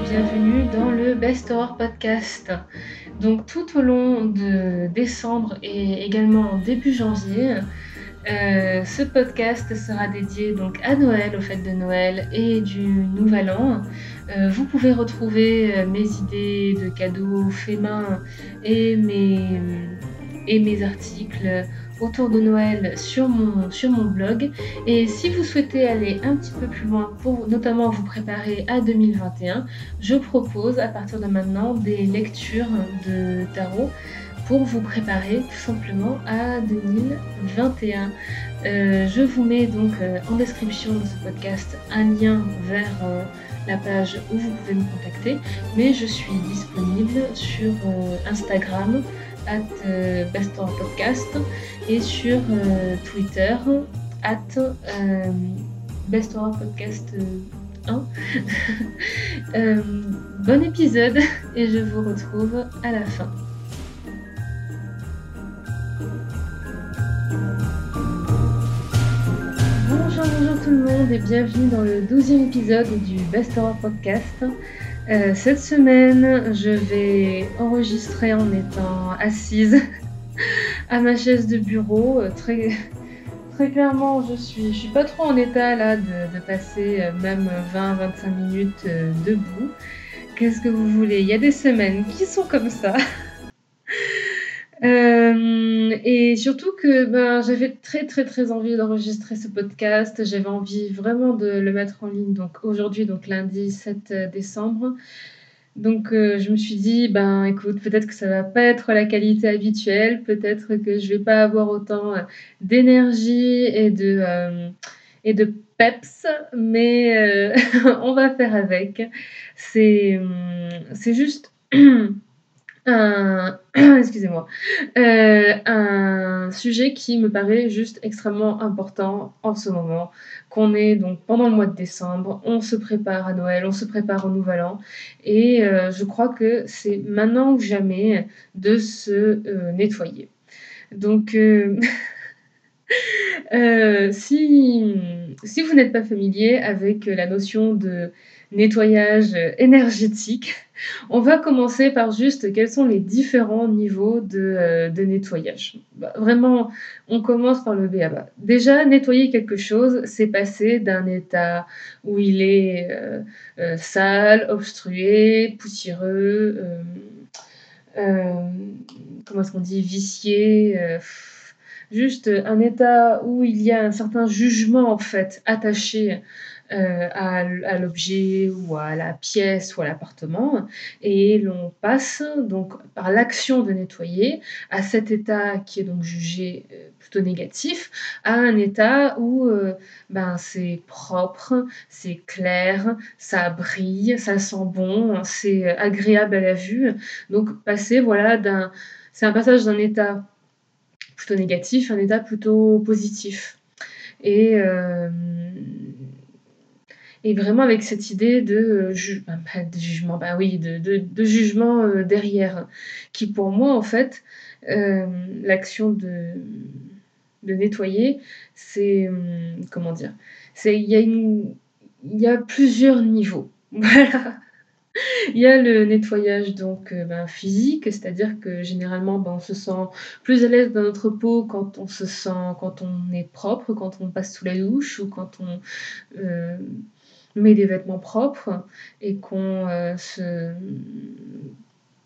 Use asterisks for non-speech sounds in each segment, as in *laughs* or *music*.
bienvenue dans le Best Horror Podcast. Donc tout au long de décembre et également en début janvier, euh, ce podcast sera dédié donc à Noël, aux fêtes de Noël et du Nouvel An. Euh, vous pouvez retrouver euh, mes idées de cadeaux faits main et mes articles autour de Noël sur mon, sur mon blog. Et si vous souhaitez aller un petit peu plus loin pour notamment vous préparer à 2021, je propose à partir de maintenant des lectures de tarot pour vous préparer tout simplement à 2021. Euh, je vous mets donc euh, en description de ce podcast un lien vers euh, la page où vous pouvez me contacter, mais je suis disponible sur Instagram, at euh, Podcast et sur euh, Twitter at euh, Podcast 1. *laughs* bon épisode et je vous retrouve à la fin. Bonjour, bonjour tout le monde et bienvenue dans le 12e épisode du Best Horror Podcast. Euh, cette semaine, je vais enregistrer en étant assise *laughs* à ma chaise de bureau. Euh, très, très clairement, je suis, je suis pas trop en état là de, passer euh, même 20-25 minutes debout. Qu'est-ce que vous voulez? Il y a des semaines qui sont comme ça. *laughs* Euh, et surtout que ben, j'avais très très très envie d'enregistrer ce podcast. J'avais envie vraiment de le mettre en ligne. Donc aujourd'hui, donc lundi 7 décembre. Donc euh, je me suis dit, ben écoute, peut-être que ça va pas être la qualité habituelle, peut-être que je vais pas avoir autant euh, d'énergie et de et de peps, mais *laughs* on va faire avec. C'est c'est juste *clears throat* un, *clears throat* excusez-moi, euh, un sujet qui me paraît juste extrêmement important en ce moment, qu'on est donc pendant le mois de décembre, on se prépare à Noël, on se prépare au Nouvel An, et euh, je crois que c'est maintenant ou jamais de se euh, nettoyer. Donc, *laughs* si, si vous n'êtes pas familier avec la notion de nettoyage énergétique, on va commencer par juste quels sont les différents niveaux de, euh, nettoyage. Bah, vraiment, on commence par le B à bas. Déjà, nettoyer quelque chose, c'est passer d'un état où il est euh, euh, sale, obstrué, poussiéreux, comment est-ce qu'on dit, vicié juste un état où il y a un certain jugement en fait attaché euh, à, l'objet ou à la pièce ou à l'appartement et l'on passe donc par l'action de nettoyer à cet état qui est donc jugé euh, plutôt négatif à un état où euh, ben c'est propre, c'est clair, ça brille, ça sent bon, c'est agréable à la vue. Donc passer voilà c'est un passage d'un état plutôt négatif un état plutôt positif. Et et vraiment avec cette idée de, euh, bah, jugement, bah oui, de, jugement euh, derrière, qui pour moi, en fait, euh, l'action de, de nettoyer, c'est, hum, comment dire, c'est, il y a il y a plusieurs niveaux. *laughs* Voilà. Il y a le nettoyage donc ben, physique, c'est-à-dire que généralement ben, on se sent plus à l'aise dans notre peau quand on se sent quand on est propre, quand on passe sous la douche ou quand on met des vêtements propres et qu'on euh, se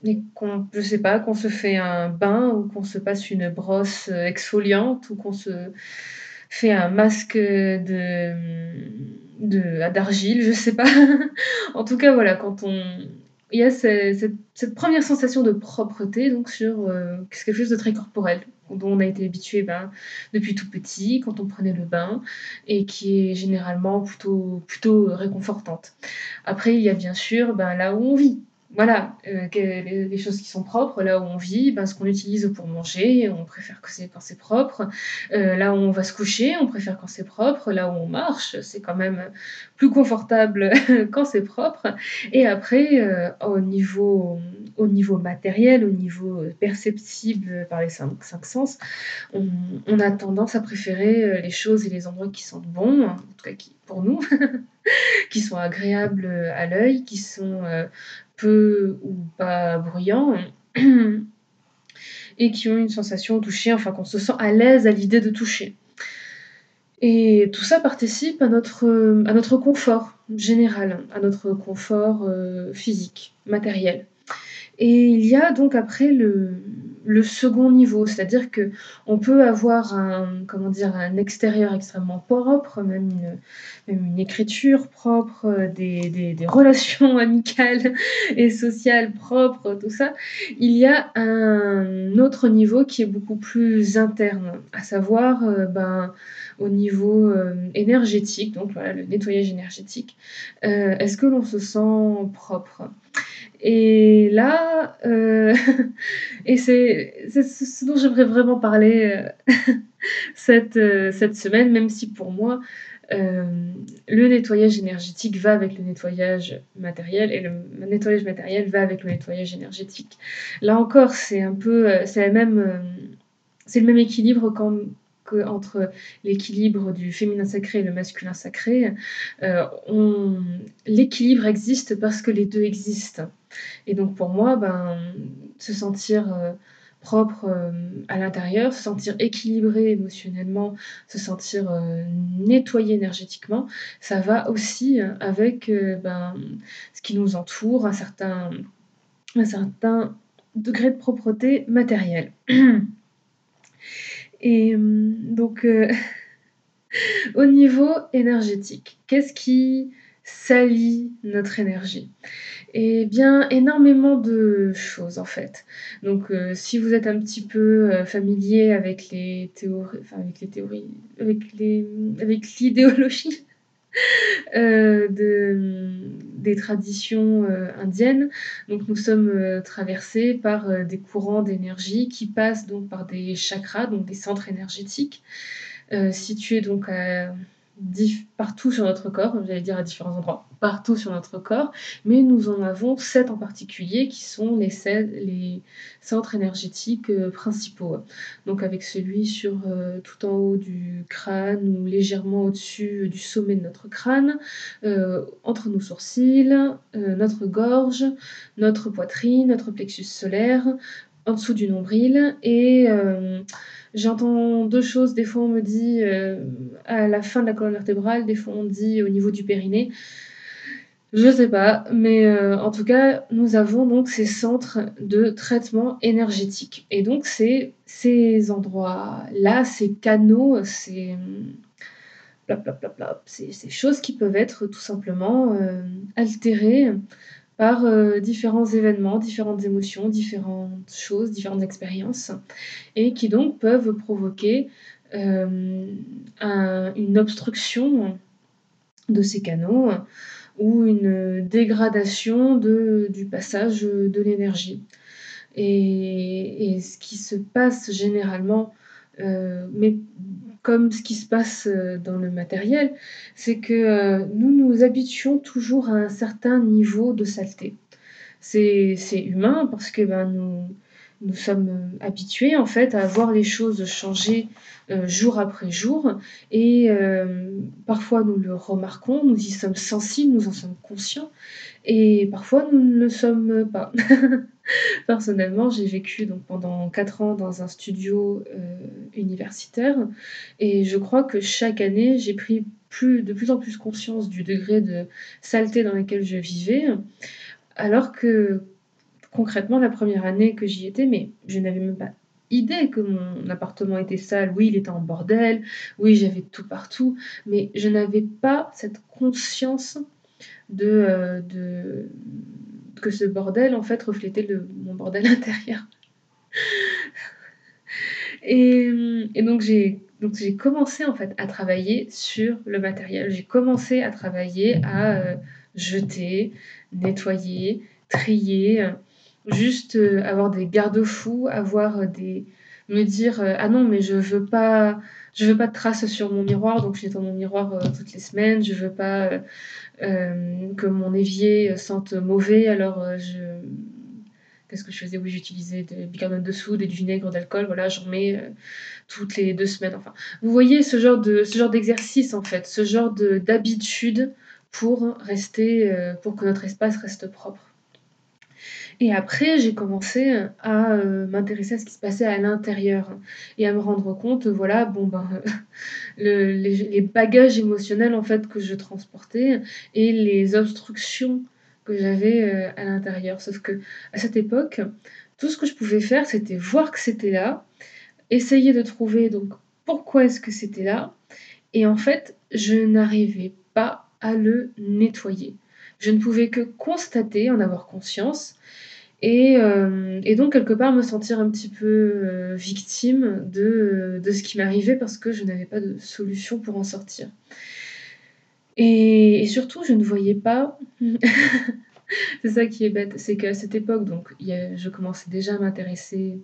et qu'on sais pas qu'on se fait un bain ou qu'on se passe une brosse exfoliante ou qu'on se fait un masque de d'argile je sais pas. *laughs* En tout cas voilà quand on il y a cette, cette, première sensation de propreté donc sur euh, quelque chose de très corporel dont on a été habitué ben, depuis tout petit, quand on prenait le bain, et qui est généralement plutôt, plutôt réconfortante. Après, il y a bien sûr ben, là où on vit. Voilà, que les choses qui sont propres, là où on vit, ben, ce qu'on utilise pour manger, on préfère que c'est quand c'est propre. Heu, là où on va se coucher, on préfère quand c'est propre. Là où on marche, c'est quand même plus confortable *laughs* quand c'est propre et après, heu, au niveau au niveau matériel, au niveau, perceptible par les cinq cinq sens, on a tendance à préférer, les choses et les endroits qui sentent bon, en tout cas qui pour nous, *laughs* qui sont agréables, à l'œil, qui sont, ou pas bruyants et qui ont une sensation au toucher, enfin qu'on se sent à l'aise à l'idée de toucher. Et tout ça participe à notre, à notre confort général, à notre confort, heu, physique, matériel et il y a donc après le second niveau, c'est-à-dire qu'on peut avoir un comment dire? Un extérieur extrêmement propre, même une même une écriture propre, des des *laughs* relations amicales et sociales propres, tout ça. Il y a un autre niveau qui est beaucoup plus interne, à savoir, heu, ben, au niveau, hem, énergétique, donc voilà, le nettoyage énergétique. Heu, est-ce que l'on se sent propre? Et là, heu *laughs* et c'est ce dont j'aimerais vraiment parler, heu, *laughs* cette, heu, cette semaine, même si pour moi, le nettoyage énergétique va avec le nettoyage matériel et le nettoyage matériel va avec le nettoyage énergétique. Là encore, c'est un peu, c'est le même équilibre qu'en qu'entre l'équilibre du féminin sacré et le masculin sacré. On l'équilibre existe parce que les 2 existent et donc pour moi, ben, se sentir, heu, propre, hem, à l'intérieur, se sentir équilibré émotionnellement, se sentir, nettoyé énergétiquement, ça va aussi avec, ben, ce qui nous entoure, un certain un certain degré de propreté matérielle *clears throat* et hem, donc heu, *laughs* au niveau énergétique, qu'est-ce qui salit notre énergie? Et bien, énormément de choses, en fait. Donc heu, si vous êtes un petit peu, familier avec les théories enfin avec les théories, avec les, avec l'idéologie, *laughs* mmh, des traditions, heu, indiennes, donc nous sommes, heu, traversés par, des courants d'énergie qui passent donc par des chakras, donc des centres énergétiques, situés donc à partout sur notre corps, j'allais dire à différents endroits, partout sur notre corps, mais nous en avons 7 en particulier qui sont les les centres énergétiques, heu, principaux. Donc avec celui sur, heu, tout en haut du crâne ou légèrement au-dessus du sommet de notre crâne, heu, entre nos sourcils, notre gorge, notre poitrine, notre plexus solaire, en dessous du nombril et j'entends 2 choses, des fois on me dit, hem, à la fin de la colonne vertébrale, des fois on dit au niveau du périnée. Je sais pas, mais heu, en tout cas, nous avons donc ces centres de traitement énergétique et donc c'est ces endroits-là, ces canaux, ces, plop, ces ces choses qui peuvent être tout simplement, hem, altérées par, heu, différents événements, différentes émotions, différentes choses, différentes expériences et qui donc peuvent provoquer, un une obstruction de ces canaux ou une dégradation de du passage, de l'énergie. Et ce qui se passe généralement, heu, mais comme ce qui se passe, heu, dans le matériel, c'est que, heu, nous nous habituons toujours à un certain niveau de saleté. C'est humain parce que, ben, nous nous sommes, habitués en fait à voir les choses changer, heu, jour après jour et parfois nous le remarquons, nous y sommes sensibles, nous en sommes conscients et parfois nous ne le sommes pas. *laughs* *laughs* Personnellement, j'ai vécu pendant 4 ans dans un studio, heu, universitaire. Et je crois que chaque année, j'ai pris de plus en plus conscience du degré de saleté dans lequel je vivais, alors que concrètement la 1re année que j'y étais, je n'avais même pas idée que mon appartement était sale. Oui, il était en bordel, oui, j'avais tout partout, mais je n'avais pas cette conscience de, de que ce bordel en fait reflétait le mon bordel *laughs* intérieur et et donc j'ai commencé en fait à travailler sur le matériel. J'ai commencé à travailler à, heu, jeter, nettoyer, trier, juste, heu, avoir des garde-fous, avoir, des me dire, heu: «Ah non, mais je veux pas je veux pas de traces sur mon miroir, donc je nettoie mon miroir, heu, toutes les semaines. Je veux pas, heu, hem, que mon évier, sente mauvais, alors, je» qu'est-ce que je faisais? Oui, j'utilisais du bicarbonate de soude et du vinaigre d'alcool, voilà, j'en mets, toutes les 2 semaines, enfin. Vous voyez ce genre de ce genre d'exercice, en fait, ce genre de d'habitude pour rester, pour que notre espace reste propre. Et après, j'ai commencé, à, heu, m'intéresser à ce qui se passait à l'intérieur et à me rendre compte, voilà, bon, ben, *laughs* le les bagages émotionnels, en fait, que je transportais et les obstructions que j'avais, à l'intérieur. Sauf qu'à cette époque, tout ce que je pouvais faire, c'était voir que c'était là, essayer de trouver donc pourquoi est-ce que c'était là et en fait, je n'arrivais pas à le nettoyer. Je ne pouvais que constater, en avoir conscience et hem et donc quelque part me sentir un petit peu, heu, victime de, de ce qui m'arrivait parce que je n'avais pas de solution pour en sortir. Et surtout, je ne voyais pas c'est ça qui est bête, c'est qu'à cette époque, donc je commençais déjà à m'intéresser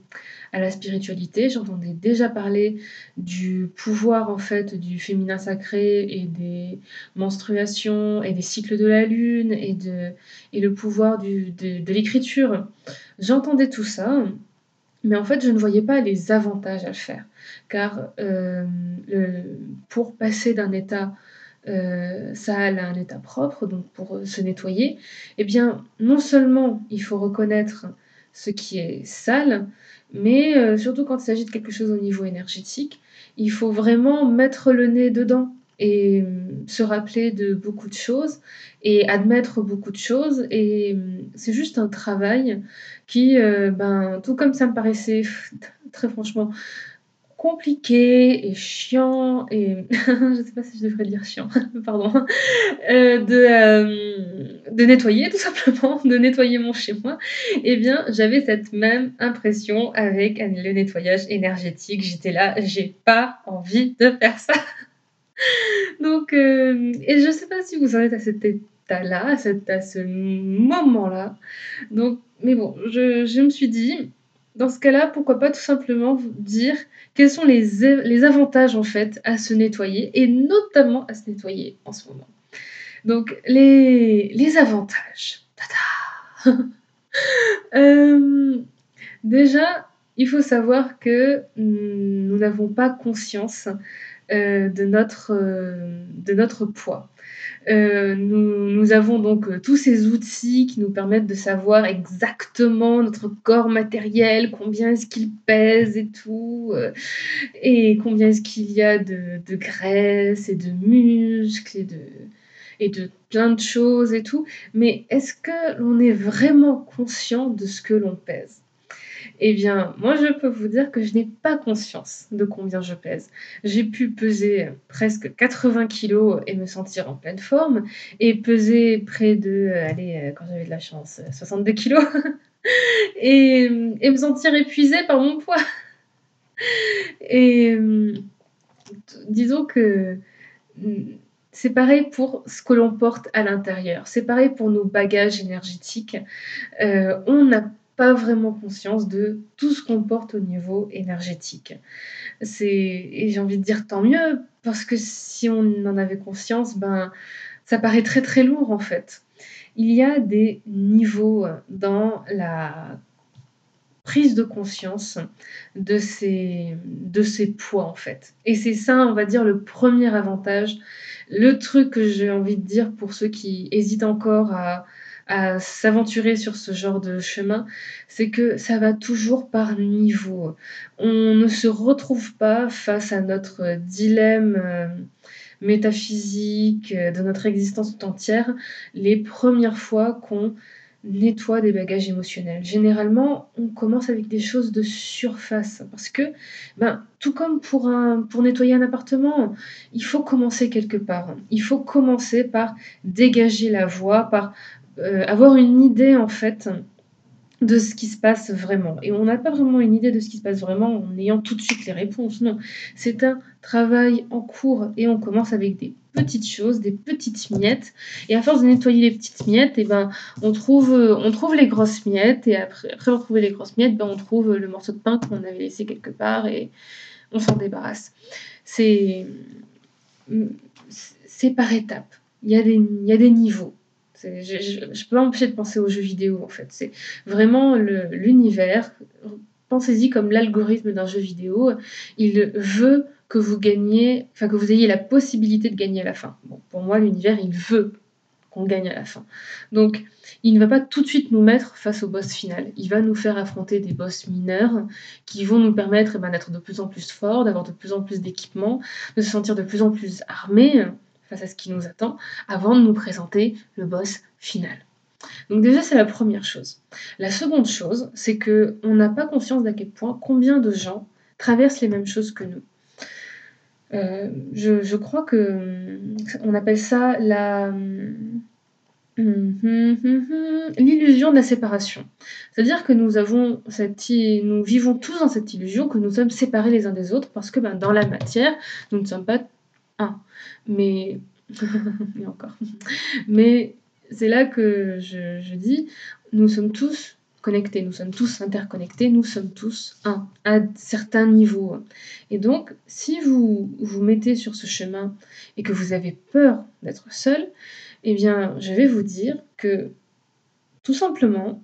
à la spiritualité. J'entendais déjà parler du pouvoir, en fait, du féminin sacré et des menstruations et des cycles de la lune et le pouvoir de l'écriture. J'entendais tout ça, mais en fait, je ne voyais pas les avantages à le faire. Car, le pour passer d'un état, heu, sale à un état propre, donc pour, se nettoyer, eh bien, non seulement il faut reconnaître ce qui est sale, mais heu, surtout quand il s'agit de quelque chose au niveau énergétique, il faut vraiment mettre le nez dedans et mmh, se rappeler de beaucoup de choses et admettre beaucoup de choses. Et mmh, c'est juste un travail qui, ben, tout comme ça me paraissait très franchement compliqué et chiant et *laughs* je sais pas si je devrais dire chiant, *laughs* pardon, de, hem, de nettoyer tout simplement, *laughs* de nettoyer mon chez moi et bien, j'avais cette même impression avec le nettoyage énergétique. J'étais là: «J'ai pas envie de faire ça». Donc hem et je sais pas si vous en êtes à cet état-là, à cet à ce moment-là. Donc mais bon, je me suis dit: «Dans ce cas-là, pourquoi pas tout simplement vous dire quels sont les les avantages, en fait, à se nettoyer et notamment à se nettoyer en ce moment». Donc les les avantages, ta da! Hem, *laughs* déjà, il faut savoir que nous n'avons pas conscience, de notre, heu, de notre poids. Heu, nous nous avons donc, tous ces outils qui nous permettent de savoir exactement notre corps matériel, combien est-ce qu'il pèse et tout, et combien est-ce qu'il y a de de graisse et de muscles et de et de plein de choses et tout. Mais est-ce que l'on est vraiment conscient de ce que l'on pèse? Eh bien, moi, je peux vous dire que je n'ai pas conscience de combien je pèse. J'ai pu peser presque 80 kilogrammes et me sentir en pleine forme et peser près de, allez, heu, quand j'avais de la chance, 62 kilogrammes *laughs* et mmh et me sentir épuisée par mon poids. *laughs* Et disons que, mmh, c'est pareil pour ce que l'on porte à l'intérieur. C'est pareil pour nos bagages énergétiques. On n'a pas vraiment conscience de tout ce qu'on porte au niveau énergétique. C'est et j'ai envie de dire tant mieux, parce que si on en avait conscience, ben, ça paraît très, très lourd, en fait. Il y a des niveaux dans la prise de conscience de ces de ces poids, en fait et c'est ça, on va dire, le 1er avantage. Le truc que j'ai envie de dire pour ceux qui hésitent encore à à s'aventurer sur ce genre de chemin, c'est que ça va toujours par niveau. On ne se retrouve pas face à notre dilemme, hem, métaphysique, de notre existence tout entière, les 1res fois qu'on nettoie des bagages émotionnels. Généralement, on commence avec des choses de surface parce que, ben, tout comme pour un pour nettoyer un appartement, il faut commencer quelque part. Il faut commencer par dégager la voie, par, heu, avoir une idée, en fait, de ce qui se passe vraiment et on n'a pas vraiment une idée de ce qui se passe vraiment en ayant tout de suite les réponses, non. C'est un travail en cours et on commence avec des petites choses, des petites miettes. Et à force de nettoyer les petites miettes, et eh ben, on, trouve, on trouve les grosses miettes. Et après, après avoir trouvé les grosses miettes, ben, on trouve le morceau de pain qu'on avait laissé quelque part et on s'en débarrasse. C'est, par étapes. Il y, il y a des niveaux. Je ne peux pas m'empêcher de penser aux jeux vidéo, en fait. C'est vraiment l'univers. Pensez-y comme l'algorithme d'un jeu vidéo. Il veut que vous gagniez, enfin que vous ayez la possibilité de gagner à la fin. Pour moi, l'univers, il veut qu'on gagne à la fin. Donc, il ne va pas tout de suite nous mettre face au boss final. Il va nous faire affronter des boss mineurs qui vont nous permettre eh ben, d'être de plus en plus forts, d'avoir de plus en plus d'équipements, de se sentir de plus en plus armés face à ce qui nous attend, avant de nous présenter le boss final. Donc déjà, c'est la première chose. La seconde chose, c'est que on n'a pas conscience d'à quel point combien de gens traversent les mêmes choses que nous. Euh, je, crois que on appelle ça la l'illusion de la séparation. C'est-à-dire que nous avons cette, nous vivons tous dans cette illusion que nous sommes séparés les uns des autres parce que ben, dans la matière, nous ne sommes pas un. Mais *laughs* et encore. Mais c'est là que je, dis, nous sommes tous connectés, nous sommes tous interconnectés, nous sommes tous un à certains niveaux. Et donc, si vous vous mettez sur ce chemin et que vous avez peur d'être seul, eh bien, je vais vous dire que tout simplement,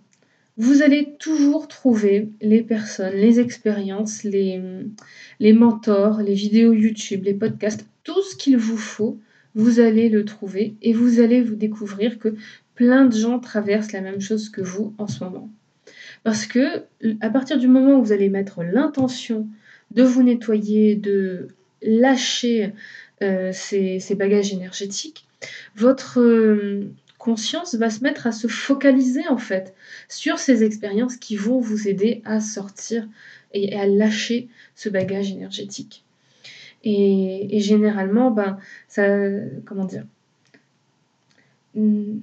vous allez toujours trouver les personnes, les expériences, les, les mentors, les vidéos YouTube, les podcasts, tout ce qu'il vous faut vous allez le trouver et vous allez vous découvrir que plein de gens traversent la même chose que vous en ce moment. Parce que à partir du moment où vous allez mettre l'intention de vous nettoyer, de lâcher euh, ces, bagages énergétiques, votre euh, conscience va se mettre à se focaliser en fait sur ces expériences qui vont vous aider à sortir et à lâcher ce bagage énergétique. Et, généralement, ben, ça, comment dire, hmm,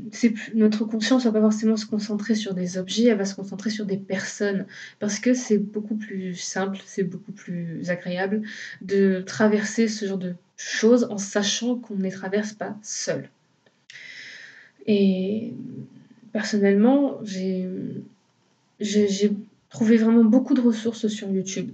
notre conscience va pas forcément se concentrer sur des objets, elle va se concentrer sur des personnes, parce que c'est beaucoup plus simple, c'est beaucoup plus agréable de traverser ce genre de choses en sachant qu'on ne les traverse pas seul. Et personnellement, j'ai trouvé vraiment beaucoup de ressources sur YouTube.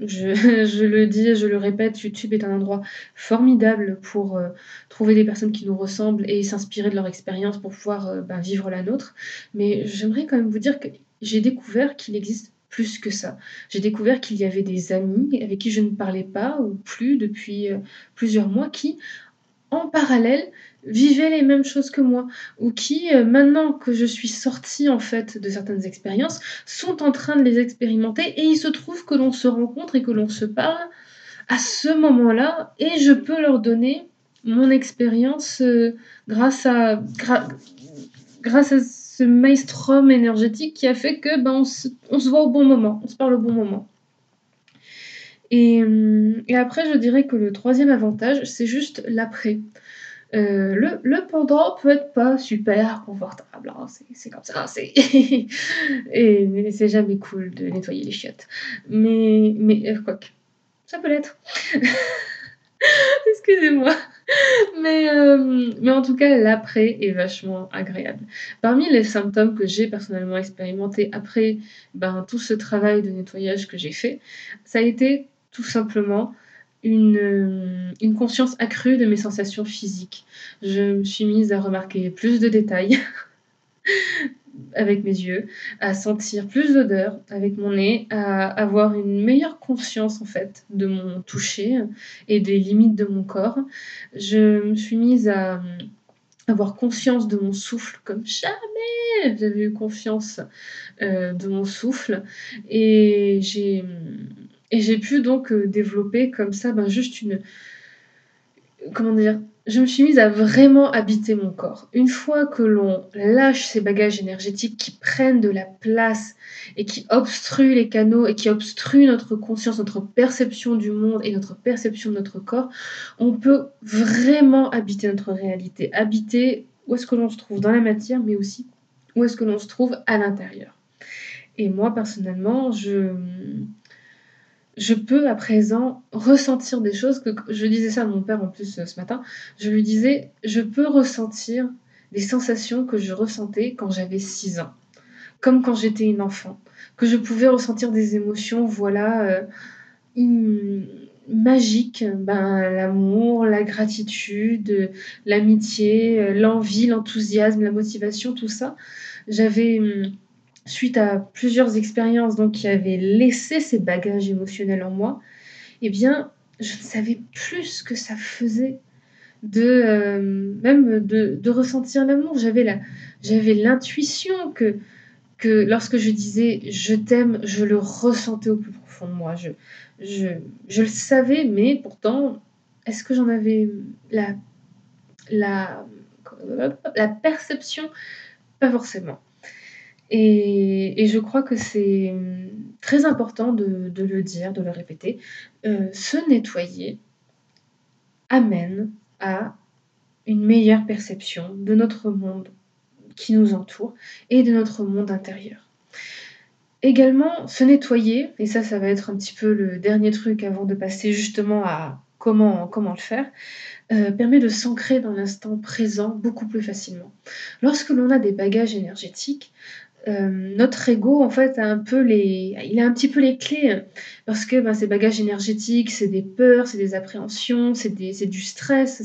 *laughs* Je, le dis, je le répète, YouTube est un endroit formidable pour euh, trouver des personnes qui nous ressemblent et s'inspirer de leur expérience pour pouvoir euh, ben, vivre la nôtre. Mais j'aimerais quand même vous dire que j'ai découvert qu'il existe plus que ça. J'ai découvert qu'il y avait des amis avec qui je ne parlais pas ou plus depuis euh, plusieurs mois qui, en parallèle, vivaient les mêmes choses que moi ou qui, euh, maintenant que je suis sortie en fait de certaines expériences, sont en train de les expérimenter et il se trouve que l'on se rencontre et que l'on se parle à ce moment-là et je peux leur donner mon expérience euh, grâce à grâce à ce maelstrom énergétique qui a fait que ben on se, voit au bon moment, on se parle au bon moment. Et, hum, et, après, je dirais que le troisième avantage, c'est juste l'après. Euh, le, le, pendant peut être pas super confortable, hein, c'est comme ça, c'est *laughs* et c'est jamais cool de nettoyer les chiottes. Mais, mais euh, quoi ça peut l'être. *laughs* Excusez-moi. Mais, euh, mais en tout cas, l'après est vachement agréable. Parmi les symptômes que j'ai personnellement expérimenté après ben, tout ce travail de nettoyage que j'ai fait, ça a été tout simplement une, euh, une, conscience accrue de mes sensations physiques. Je me suis mise à remarquer plus de détails *laughs* avec mes yeux, à sentir plus d'odeurs avec mon nez, à avoir une meilleure conscience en fait de mon toucher et des limites de mon corps. Je me suis mise à avoir conscience de mon souffle comme jamais j'avais eu confiance euh, de mon souffle et j'ai et j'ai pu donc euh, développer comme ça ben, juste une... Comment dire Je me suis mise à vraiment habiter mon corps. Une fois que l'on lâche ces bagages énergétiques qui prennent de la place et qui obstruent les canaux et qui obstruent notre conscience, notre perception du monde et notre perception de notre corps, on peut vraiment habiter notre réalité. Habiter où est-ce que l'on se trouve dans la matière, mais aussi où est-ce que l'on se trouve à l'intérieur. Et moi, personnellement, je je peux à présent ressentir des choses que je disais ça à mon père en plus, heu, ce matin. Je lui disais: «Je peux ressentir des sensations que je ressentais quand j'avais 6 ans, comme quand j'étais une enfant, que je pouvais ressentir des émotions, voilà, im magiques, ben, l'amour, la gratitude, l'amitié, heu, l'envie, l'enthousiasme, la motivation, tout ça». J'avais, mmh, suite à plusieurs expériences donc qui avaient laissé ces bagages émotionnels en moi et bien, je ne savais plus ce que ça faisait de, hem, même de de ressentir l'amour. J'avais la j'avais l'intuition que que lorsque je disais: «Je t'aime», je le ressentais au plus profond de moi. Je je je le savais, mais pourtant, est-ce que j'en avais, la la la perception? Pas forcément et je crois que c'est, mmh, très important de le dire, de le répéter, heu, se nettoyer amène à une meilleure perception de notre monde qui nous entoure et de notre monde intérieur. Également, se nettoyer et ça, ça va être un petit peu le dernier truc avant de passer justement à comment comment le faire, heu, permet de s'ancrer dans l'instant présent beaucoup plus facilement. Lorsque l'on a des bagages énergétiques, hem, notre ego en fait a un peu les il a un petit peu les clés parce que, ben, ces bagages énergétiques, c'est des peurs, c'est des appréhensions, c'est du stress,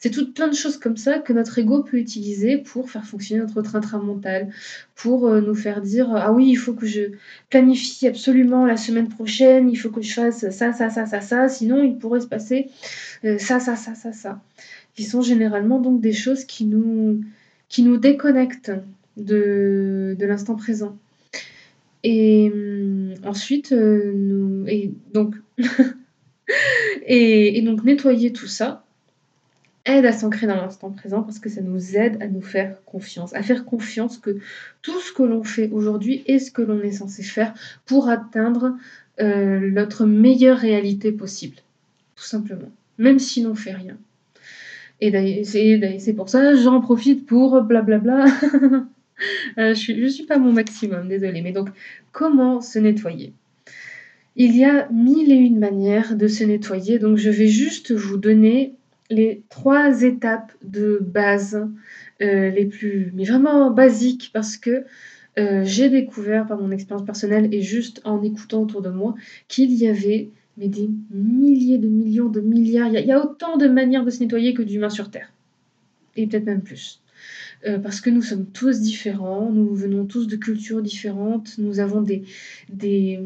c'est tout plein de choses comme ça que notre ego peut utiliser pour faire fonctionner notre train-train mental, pour, heu, nous faire dire: «Ah oui, il faut que je planifie absolument la semaine prochaine, il faut que je fasse ça, ça, ça, ça, ça, sinon il pourrait se passer, heu, ça, ça, ça, ça, ça». Qui sont généralement donc des choses qui nous qui nous déconnectent de l'instant présent et mmh, ensuite, heu, nous et donc *laughs* et et donc nettoyer tout ça aide à s'ancrer dans l'instant présent parce que ça nous aide à nous faire confiance, à faire confiance que tout ce que l'on fait aujourd'hui est ce que l'on est censé faire pour atteindre, heu, notre meilleure réalité possible, tout simplement, même si l'on fait rien et c'est pour ça, j'en profite pour blablabla. *laughs* suis je suis pas mon maximum, désolée, mais donc comment se nettoyer? Il y a 1001 manières de se nettoyer, donc je vais juste vous donner les 3 étapes de base, heu, les plus mais vraiment basiques parce que, heu, j'ai découvert par mon expérience personnelle et juste en écoutant autour de moi qu'il y avait mais des milliers de millions de milliards, il y a autant de manières de se nettoyer que d'humains sur terre et peut-être même plus. Heu, parce que nous sommes tous différents, nous venons tous de cultures différentes, nous avons des? Des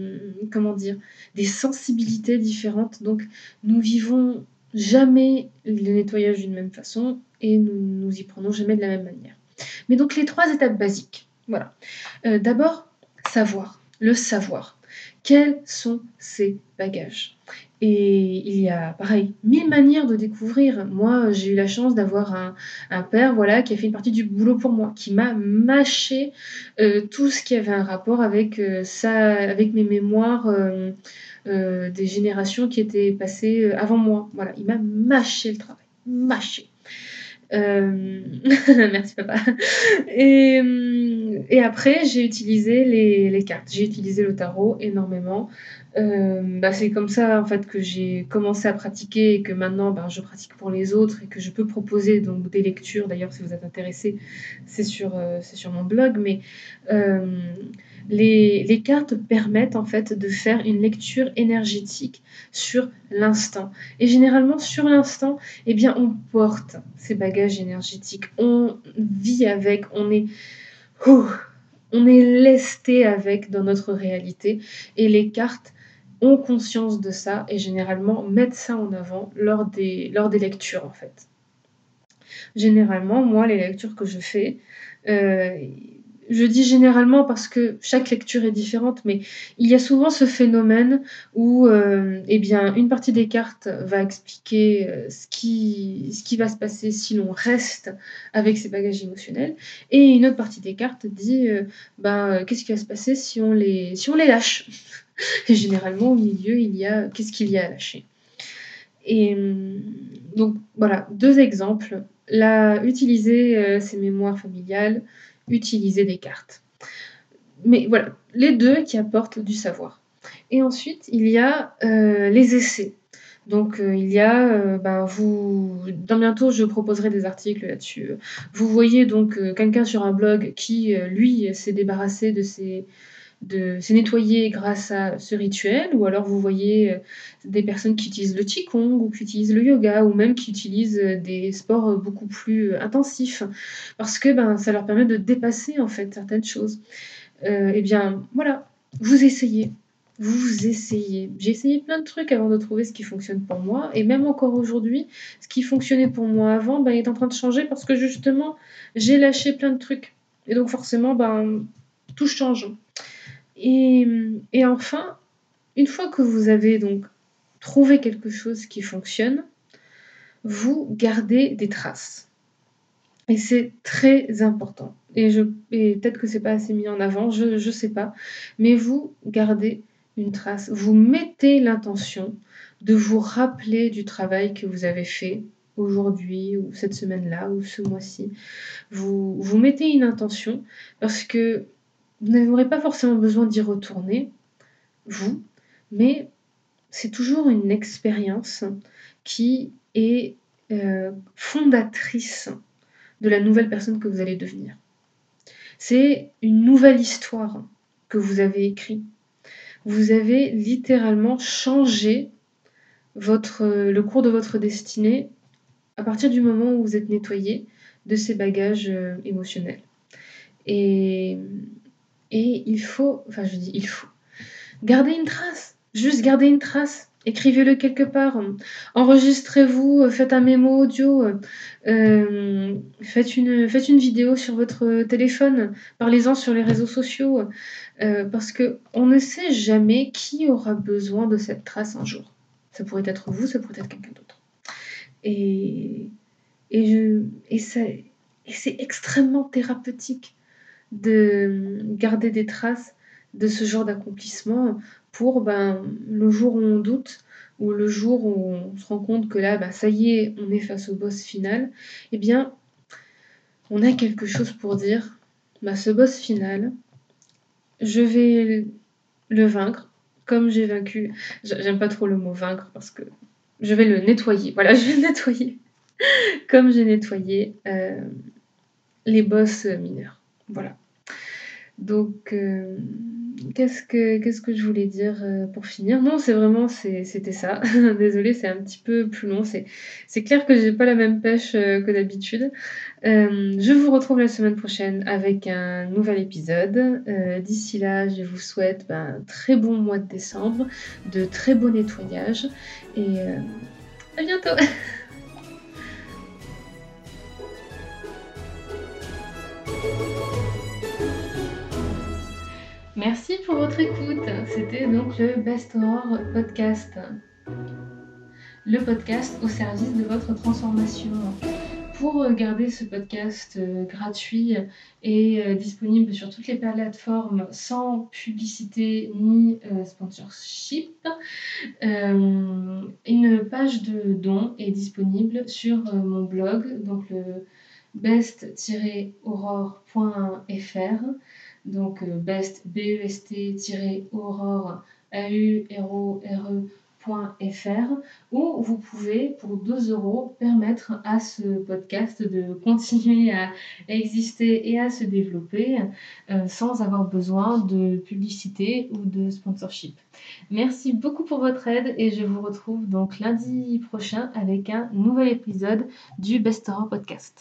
sensibilités différentes, donc nous vivons jamais le nettoyage d'une même façon et nous nous y prenons jamais de la même manière. Mais donc les 3 étapes basiques, voilà. Heu, d'abord, savoir, le savoir. Quels sont ces bagages? Et il y a pareil, 1000 manières de découvrir. Moi, j'ai eu la chance d'avoir un un père, voilà, qui a fait une partie du boulot pour moi, qui m'a mâché, heu, tout ce qui avait un rapport avec, heu, ça avec mes mémoires, heu, des générations qui étaient passées, avant moi. Voilà, il m'a mâché le travail, mâché. *laughs* Merci papa et et après j'ai utilisé les les cartes. J'ai utilisé le tarot énormément. Hem, bah, c'est comme ça en fait que j'ai commencé à pratiquer et que maintenant, ben, je pratique pour les autres et que je peux proposer donc des lectures. D'ailleurs, si vous êtes intéressés, c'est sur, heu, c'est sur mon blog, mais hem, les les cartes permettent en fait de faire une lecture énergétique sur l'instant et généralement sur l'instant et bien, on porte ces bagages énergétiques. On vit avec, on est on est lesté avec dans notre réalité et les cartes ont conscience de ça et généralement mettent ça en avant lors des lors des lectures, en fait. Généralement, moi, les lectures que je fais, heu, je dis généralement parce que chaque lecture est différente, mais il y a souvent ce phénomène où, hem, et bien, une partie des cartes va expliquer, heu, ce qui ce qui va se passer si l'on reste avec ses bagages émotionnels et une autre partie des cartes dit, heu, ben, qu'est-ce qui va se passer si on les si on les lâche? Et généralement, au milieu, il y a qu'est-ce qu'il y a à lâcher? Et donc voilà, 2 exemples. La utiliser, ses mémoires familiales, utiliser des cartes. Mais voilà, les 2 qui apportent du savoir. Et ensuite, il y a euh, les essais. Donc, euh, il y a, euh, ben, vous, dans bientôt, je proposerai des articles là-dessus. Vous voyez donc quelqu'un sur un blog qui, lui, s'est débarrassé de ses, de s'est nettoyé grâce à ce rituel, ou alors vous voyez des personnes qui utilisent le qigong ou qui utilisent le yoga, ou même qui utilisent des sports beaucoup plus intensifs, parce que ben, ça leur permet de dépasser en fait certaines choses. eh bien, voilà, vous essayez, vous essayez. J'ai essayé plein de trucs avant de trouver ce qui fonctionne pour moi. Et même encore aujourd'hui, ce qui fonctionnait pour moi avant ben, est en train de changer parce que justement, j'ai lâché plein de trucs. Et donc forcément, ben, tout change. Et, enfin, une fois que vous avez donc trouvé quelque chose qui fonctionne, vous gardez des traces. Et c'est très important. Et peut-être que c'est pas assez mis en avant, je ne sais pas. Mais vous gardez une trace. Vous mettez l'intention de vous rappeler du travail que vous avez fait aujourd'hui ou cette semaine-là ou ce mois-ci. Vous, vous mettez une intention parce que vous n'aurez pas forcément besoin d'y retourner, vous, mais c'est toujours une expérience qui est euh, fondatrice de la nouvelle personne que vous allez devenir. C'est une nouvelle histoire que vous avez écrite vous avez littéralement changé votre, le cours de votre destinée à partir du moment où vous êtes nettoyé de ces bagages euh, émotionnels. Et, et il faut, enfin je dis il faut, garder une trace, juste garder une trace. Écrivez-le quelque part, enregistrez-vous, faites un mémo audio, euh, faites, une, faites une vidéo sur votre téléphone, parlez-en sur les réseaux sociaux, euh, parce qu'on ne sait jamais qui aura besoin de cette trace un jour. Ça pourrait être vous, ça pourrait être quelqu'un d'autre. Et, et, je, et, et c'est extrêmement thérapeutique de garder des traces de ce genre d'accomplissement pour ben, le jour où on doute ou le jour où on se rend compte que là, ben, ça y est, on est face au boss final, eh bien, on a quelque chose pour dire, ben, ce boss final, je vais le vaincre comme j'ai vaincu. J'aime pas trop le mot vaincre parce que je vais le nettoyer. Voilà, *laughs* je vais le nettoyer comme j'ai nettoyé euh, les boss mineurs. Voilà. Donc, euh, qu'est-ce que je voulais dire, euh, pour finir? Non, c'est vraiment c'était ça. *laughs* Désolée, c'est un petit peu plus long. C'est clair que j'ai pas la même pêche, euh, que d'habitude. je vous retrouve la semaine prochaine avec un nouvel épisode. d'ici là, je vous souhaite, ben, un très bon mois de décembre, de très beaux nettoyages et à bientôt! *laughs* Merci pour votre écoute. C'était donc le Best Horror Podcast. Le podcast au service de votre transformation. Pour garder ce podcast euh, gratuit et euh, disponible sur toutes les plateformes sans publicité ni euh, sponsorship, une page de don est disponible sur mon blog, donc le best-aurore.fr donc euh, best, best-aurore, A-U-R-O-R-E.fr, où vous pouvez, pour 2 euros, permettre à ce podcast de continuer à exister et à se développer euh, sans avoir besoin de publicité ou de sponsorship. Merci beaucoup pour votre aide et je vous retrouve donc lundi prochain avec un nouvel épisode du Best Horror Podcast.